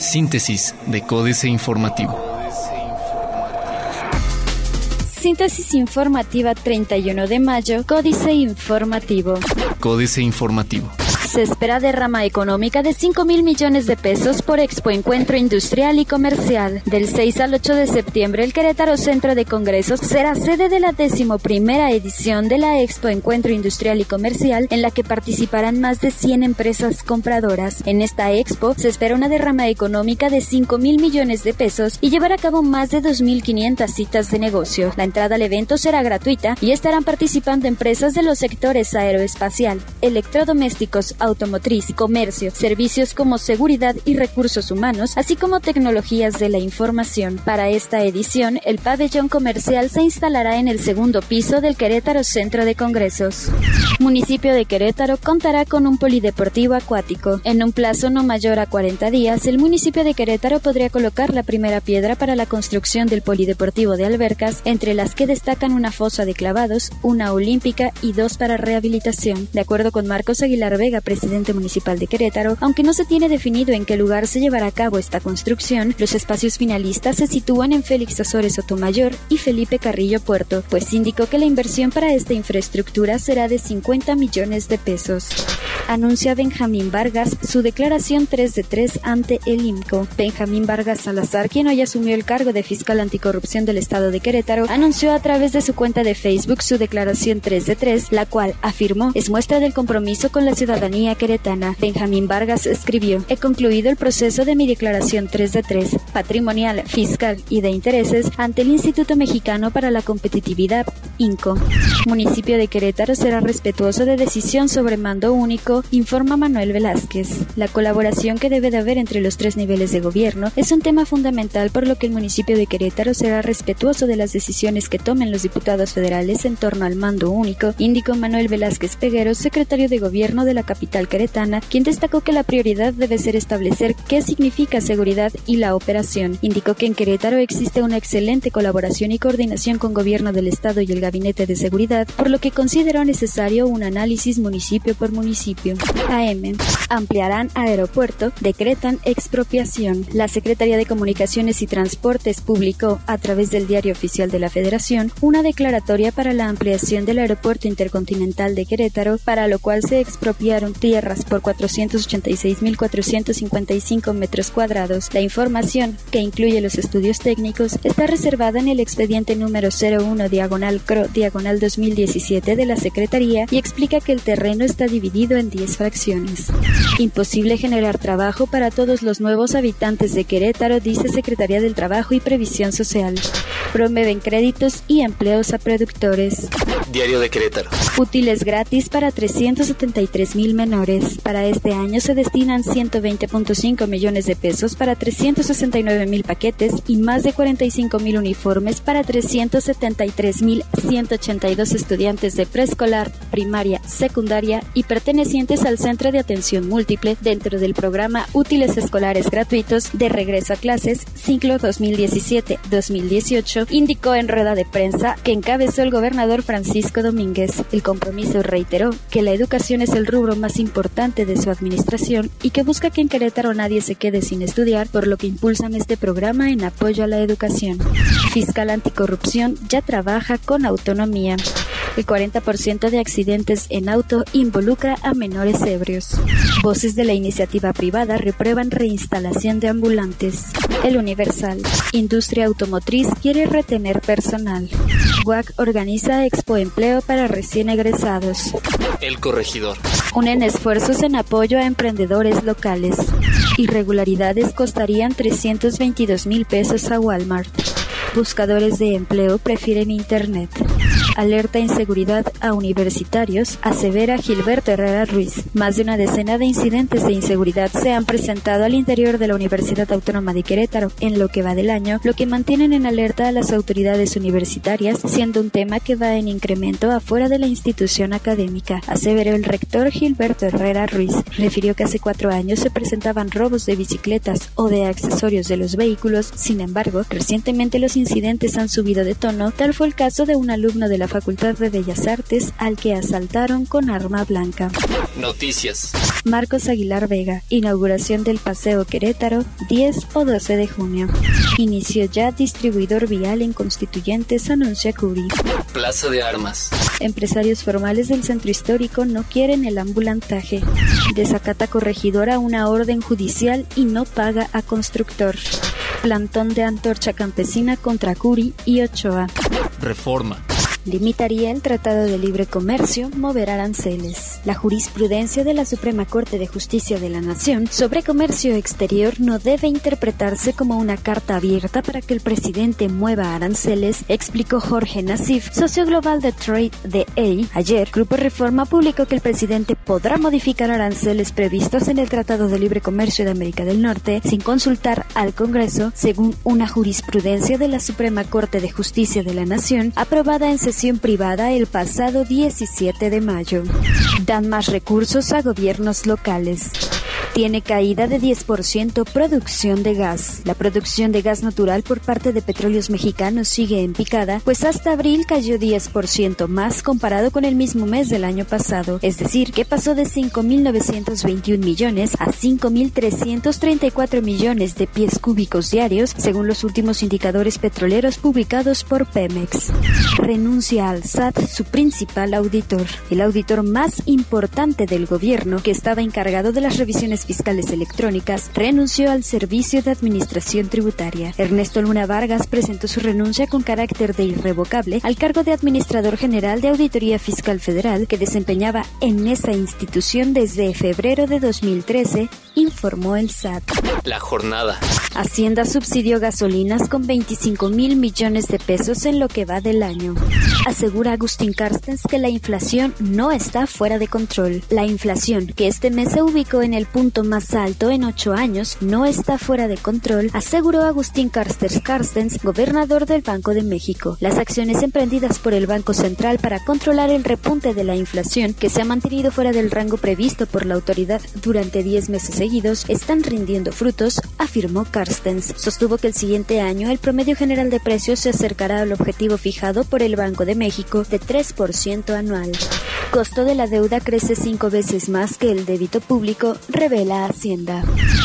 Síntesis de Códice Informativo. Síntesis informativa 31 de mayo, Códice Informativo. Códice Informativo. Se espera derrama económica de 5 mil millones de pesos por Expo Encuentro Industrial y Comercial. Del 6 al 8 de septiembre, el Querétaro Centro de Congresos será sede de la decimoprimera edición de la Expo Encuentro Industrial y Comercial, en la que participarán más de 100 empresas compradoras. En esta expo se espera una derrama económica de 5 mil millones de pesos y llevar a cabo más de 2.500 citas de negocio. La entrada al evento será gratuita y estarán participando empresas de los sectores aeroespacial, electrodomésticos, automotriz, comercio, servicios como seguridad y recursos humanos, así como tecnologías de la información. Para esta edición, el pabellón comercial se instalará en el segundo piso del Querétaro Centro de Congresos. Municipio de Querétaro contará con un polideportivo acuático. En un plazo no mayor a 40 días, el municipio de Querétaro podría colocar la primera piedra para la construcción del polideportivo de albercas, entre las que destacan una fosa de clavados, una olímpica y dos para rehabilitación. De acuerdo con Marcos Aguilar Vega, presidente municipal de Querétaro, aunque no se tiene definido en qué lugar se llevará a cabo esta construcción, los espacios finalistas se sitúan en Félix Azores Sotomayor y Felipe Carrillo Puerto, pues indicó que la inversión para esta infraestructura será de 50 millones de pesos. Anuncia Benjamín Vargas su declaración 3 de 3 ante el IMCO. Benjamín Vargas Salazar, quien hoy asumió el cargo de fiscal anticorrupción del estado de Querétaro, anunció a través de su cuenta de Facebook su declaración 3 de 3, la cual afirmó es muestra del compromiso con la ciudadanía queretana. Benjamín Vargas escribió, he concluido el proceso de mi declaración 3 de 3, patrimonial, fiscal y de intereses ante el Instituto Mexicano para la Competitividad, INCO. Municipio de Querétaro será respetuoso de decisión sobre mando único, informa Manuel Velázquez. La colaboración que debe de haber entre los tres niveles de gobierno es un tema fundamental por lo que el municipio de Querétaro será respetuoso de las decisiones que tomen los diputados federales en torno al mando único, indicó Manuel Velázquez Peguero, secretario de gobierno de la capital capital quien destacó que la prioridad debe ser establecer qué significa seguridad y la operación. Indicó que en Querétaro existe una excelente colaboración y coordinación con gobierno del Estado y el Gabinete de Seguridad, por lo que consideró necesario un análisis municipio por municipio. AM. Ampliarán aeropuerto, decretan expropiación. La Secretaría de Comunicaciones y Transportes publicó, a través del Diario Oficial de la Federación, una declaratoria para la ampliación del aeropuerto intercontinental de Querétaro, para lo cual se expropiaron tierras por 486.455 metros cuadrados. La información, que incluye los estudios técnicos, está reservada en el expediente número 01 diagonal Diagonal 2017 de la Secretaría y explica que el terreno está dividido en 10 fracciones. Imposible generar trabajo para todos los nuevos habitantes de Querétaro, dice Secretaría del Trabajo y Previsión Social. Promueven créditos y empleos a productores. Diario de Querétaro. Útiles gratis para 373 mil menores. Para este año se destinan 120.5 millones de pesos para 369 mil paquetes y más de 45 mil uniformes para 373 mil 182 estudiantes de preescolar, primaria, secundaria y pertenecientes al Centro de Atención Múltiple dentro del programa Útiles Escolares Gratuitos de Regreso a Clases Ciclo 2017-2018, indicó en rueda de prensa que encabezó el gobernador Francisco Domínguez. El compromiso reiteró que la educación es el rubro más importante de su administración y que busca que en Querétaro nadie se quede sin estudiar, por lo que impulsan este programa en apoyo a la educación. Fiscal Anticorrupción ya trabaja con autonomía. El 40% de accidentes en auto involucra a menores ebrios. Voces de la iniciativa privada reprueban reinstalación de ambulantes. El Universal. Industria automotriz quiere retener personal. WAC organiza Expo Empleo para recién egresados. El Corregidor. Unen esfuerzos en apoyo a emprendedores locales. Irregularidades costarían 322 mil pesos a Walmart. Buscadores de empleo prefieren Internet alerta inseguridad a universitarios, asevera Gilberto Herrera Ruiz. Más de una decena de incidentes de inseguridad se han presentado al interior de la Universidad Autónoma de Querétaro en lo que va del año, lo que mantienen en alerta a las autoridades universitarias, siendo un tema que va en incremento afuera de la institución académica, aseveró el rector Gilberto Herrera Ruiz. Refirió que hace cuatro años se presentaban robos de bicicletas o de accesorios de los vehículos, sin embargo, recientemente los incidentes han subido de tono, tal fue el caso de un alumno de la la Facultad de Bellas Artes al que asaltaron con arma blanca. Noticias. Marcos Aguilar Vega, inauguración del Paseo Querétaro, 10 o 12 de junio. Inició ya distribuidor vial en Constituyentes, anuncia Curi. Plaza de Armas. Empresarios formales del centro histórico no quieren el ambulantaje. Desacata corregidora una orden judicial y no paga a constructor. Plantón de antorcha campesina contra Curi y Ochoa. Reforma limitaría el Tratado de Libre Comercio, mover aranceles. La jurisprudencia de la Suprema Corte de Justicia de la Nación sobre comercio exterior no debe interpretarse como una carta abierta para que el presidente mueva aranceles, explicó Jorge Nassif, socio global de Trade de A. Ayer, Grupo Reforma publicó que el presidente podrá modificar aranceles previstos en el Tratado de Libre Comercio de América del Norte sin consultar al Congreso, según una jurisprudencia de la Suprema Corte de Justicia de la Nación aprobada en sesión privada el pasado 17 de mayo. Dan más recursos a gobiernos locales tiene caída de 10% producción de gas. La producción de gas natural por parte de petróleos mexicanos sigue en picada, pues hasta abril cayó 10% más comparado con el mismo mes del año pasado, es decir, que pasó de 5.921 millones a 5.334 millones de pies cúbicos diarios, según los últimos indicadores petroleros publicados por Pemex. Renuncia al SAT su principal auditor, el auditor más importante del gobierno que estaba encargado de las revisiones fiscales electrónicas, renunció al Servicio de Administración Tributaria. Ernesto Luna Vargas presentó su renuncia con carácter de irrevocable al cargo de Administrador General de Auditoría Fiscal Federal que desempeñaba en esa institución desde febrero de 2013, informó el SAT. La jornada. Hacienda subsidió gasolinas con 25 mil millones de pesos en lo que va del año. Asegura Agustín Carstens que la inflación no está fuera de control. La inflación, que este mes se ubicó en el punto más alto en ocho años, no está fuera de control, aseguró Agustín Carstens Carstens, gobernador del Banco de México. Las acciones emprendidas por el Banco Central para controlar el repunte de la inflación, que se ha mantenido fuera del rango previsto por la autoridad durante 10 meses seguidos, están rindiendo frutos, afirmó Carstens. Sostuvo que el siguiente año el promedio general de precios se acercará al objetivo fijado por el Banco de México de 3% anual. Costo de la deuda crece cinco veces más que el débito público, revela Hacienda.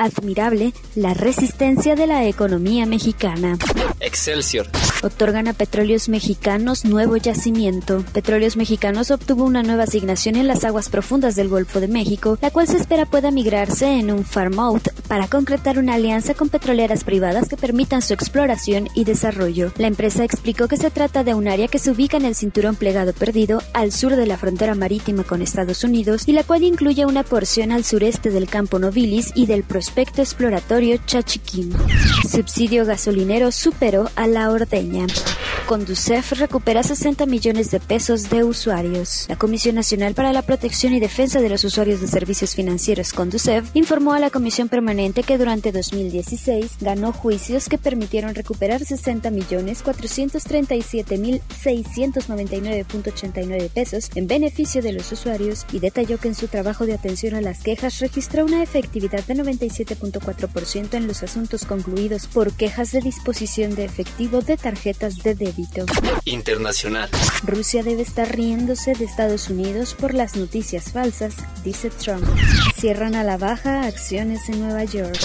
Admirable la resistencia de la economía mexicana. Excelsior. Otorgan a Petróleos Mexicanos nuevo yacimiento. Petróleos Mexicanos obtuvo una nueva asignación en las aguas profundas del Golfo de México, la cual se espera pueda migrarse en un farm out para concretar una alianza con petroleras privadas que permitan su exploración y desarrollo. La empresa explicó que se trata de un área que se ubica en el cinturón plegado perdido al sur de la frontera marítima con Estados Unidos y la cual incluye una porción al sureste del campo Nobilis y del prospecto exploratorio Chachiquín. Subsidio gasolinero superó a la ordeña. Conducef recupera 60 millones de pesos de usuarios. La Comisión Nacional para la Protección y Defensa de los Usuarios de Servicios Financieros, Conducef, informó a la Comisión Permanente que durante 2016 ganó juicios que permitieron recuperar 60 millones 437 mil 699.89 pesos en beneficio de los usuarios y detalló que en su trabajo de atención a las quejas registró una efectividad de 97.4% en los asuntos concluidos por quejas de disposición de efectivo de tarjetas de débito. Internacional. Rusia debe estar riéndose de Estados Unidos por las noticias falsas, dice Trump. Cierran a la baja acciones en Nueva York.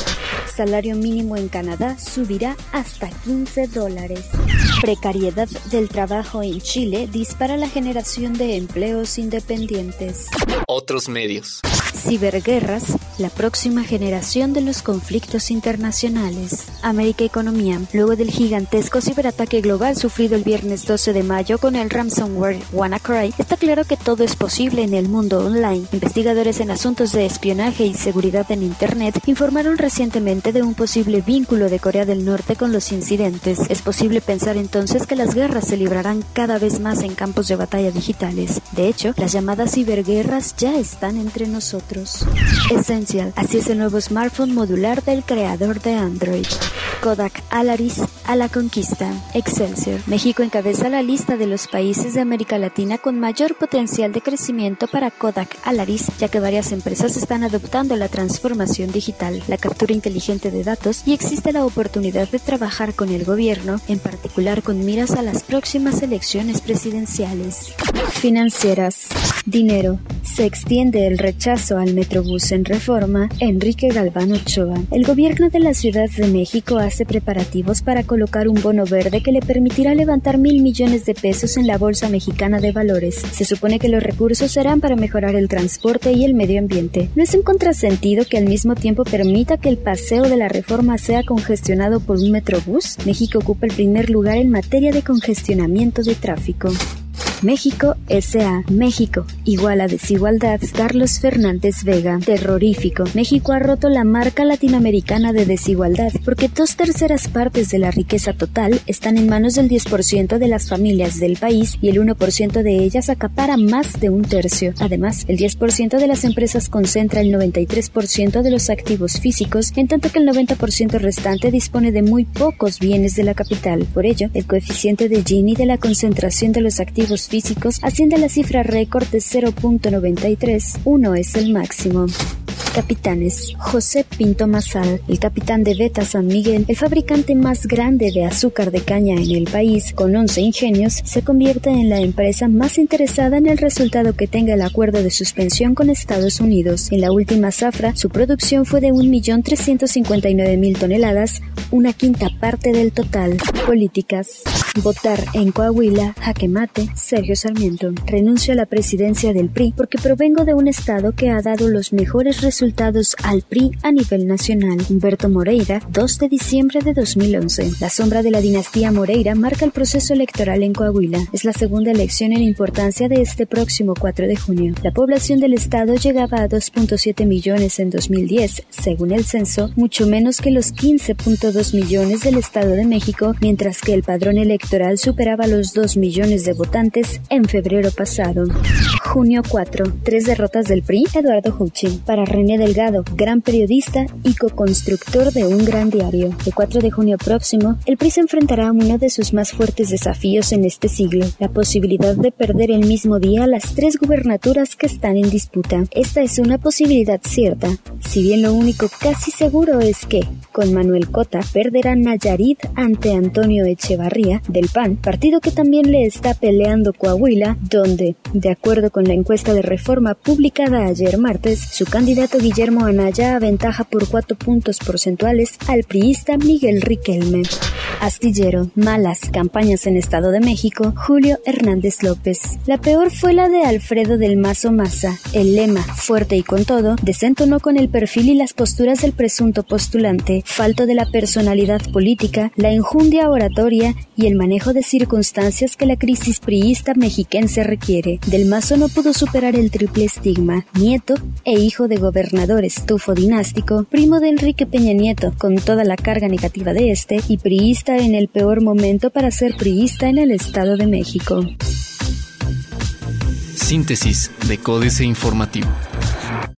Salario mínimo en Canadá subirá hasta 15 dólares. Precariedad del trabajo en Chile dispara la generación de empleos independientes. Otros medios. Ciberguerras, la próxima generación de los conflictos internacionales. América Economía. Luego del gigantesco ciberataque global sufrido el viernes 12 de mayo con el ransomware WannaCry, está claro que todo es posible en el mundo online. Investigadores en asuntos de espionaje y seguridad en Internet informaron recientemente de un posible vínculo de Corea del Norte con los incidentes. Es posible pensar entonces que las guerras se librarán cada vez más en campos de batalla digitales. De hecho, las llamadas ciberguerras ya están entre nosotros. Essential, así es el nuevo smartphone modular del creador de Android. Kodak Alaris a la conquista. Excelsior. México encabeza la lista de los países de América Latina con mayor potencial de crecimiento para Kodak Alaris, ya que varias empresas están adoptando la transformación digital, la captura inteligente de datos y existe la oportunidad de trabajar con el gobierno, en particular con miras a las próximas elecciones presidenciales. Financieras. Dinero. Se extiende el rechazo al Metrobús en reforma. Enrique Galván Ochoa. El gobierno de la Ciudad de México hace preparativos para colocar un bono verde que le permitirá levantar mil millones de pesos en la Bolsa Mexicana de Valores. Se supone que los recursos serán para mejorar el transporte y el medio ambiente. ¿No es un contrasentido que al mismo tiempo permita que el paseo de la reforma sea congestionado por un Metrobús? México ocupa el primer lugar en materia de congestionamiento de tráfico. México S.A. México, igual a desigualdad. Carlos Fernández Vega. Terrorífico. México ha roto la marca latinoamericana de desigualdad porque dos terceras partes de la riqueza total están en manos del 10% de las familias del país y el 1% de ellas acapara más de un tercio. Además, el 10% de las empresas concentra el 93% de los activos físicos, en tanto que el 90% restante dispone de muy pocos bienes de la capital. Por ello, el coeficiente de Gini de la concentración de los activos físicos asciende la cifra récord de 0.93, uno es el máximo. Capitanes. José Pinto Mazal, el capitán de Beta San Miguel, el fabricante más grande de azúcar de caña en el país, con 11 ingenios, se convierte en la empresa más interesada en el resultado que tenga el acuerdo de suspensión con Estados Unidos. En la última zafra, su producción fue de 1.359.000 toneladas, una quinta parte del total. Políticas. Votar en Coahuila, jaque mate, Sergio Sarmiento. Renuncio a la presidencia del PRI porque provengo de un estado que ha dado los mejores resultados al PRI a nivel nacional. Humberto Moreira, 2 de diciembre de 2011. La sombra de la dinastía Moreira marca el proceso electoral en Coahuila. Es la segunda elección en importancia de este próximo 4 de junio. La población del estado llegaba a 2.7 millones en 2010, según el censo, mucho menos que los 15.2 millones del Estado de México, mientras que el padrón electoral superaba los 2 millones de votantes en febrero pasado. Junio 4. Tres derrotas del PRI, Eduardo Huchin. Para René Delgado, gran periodista y co-constructor de un gran diario. El 4 de junio próximo, el PRI se enfrentará a uno de sus más fuertes desafíos en este siglo, la posibilidad de perder el mismo día las tres gubernaturas que están en disputa. Esta es una posibilidad cierta, si bien lo único casi seguro es que, con Manuel Cota, perderá Nayarit ante Antonio Echevarría del PAN, partido que también le está peleando Coahuila, donde, de acuerdo con la encuesta de reforma publicada ayer martes, su candidato Guillermo Anaya aventaja por cuatro puntos porcentuales al priista Miguel Riquelme. Astillero, malas campañas en Estado de México, Julio Hernández López. La peor fue la de Alfredo del Mazo Maza. El lema, fuerte y con todo, desentonó con el perfil y las posturas del presunto postulante, falto de la personalidad política, la injundia oratoria y el manejo de circunstancias que la crisis priista mexiquense requiere. Del Mazo no pudo superar el triple estigma, nieto e hijo de gobernador estufo dinástico, primo de Enrique Peña Nieto, con toda la carga negativa de este, y priista en el peor momento para ser priista en el Estado de México. Síntesis de Códice Informativo.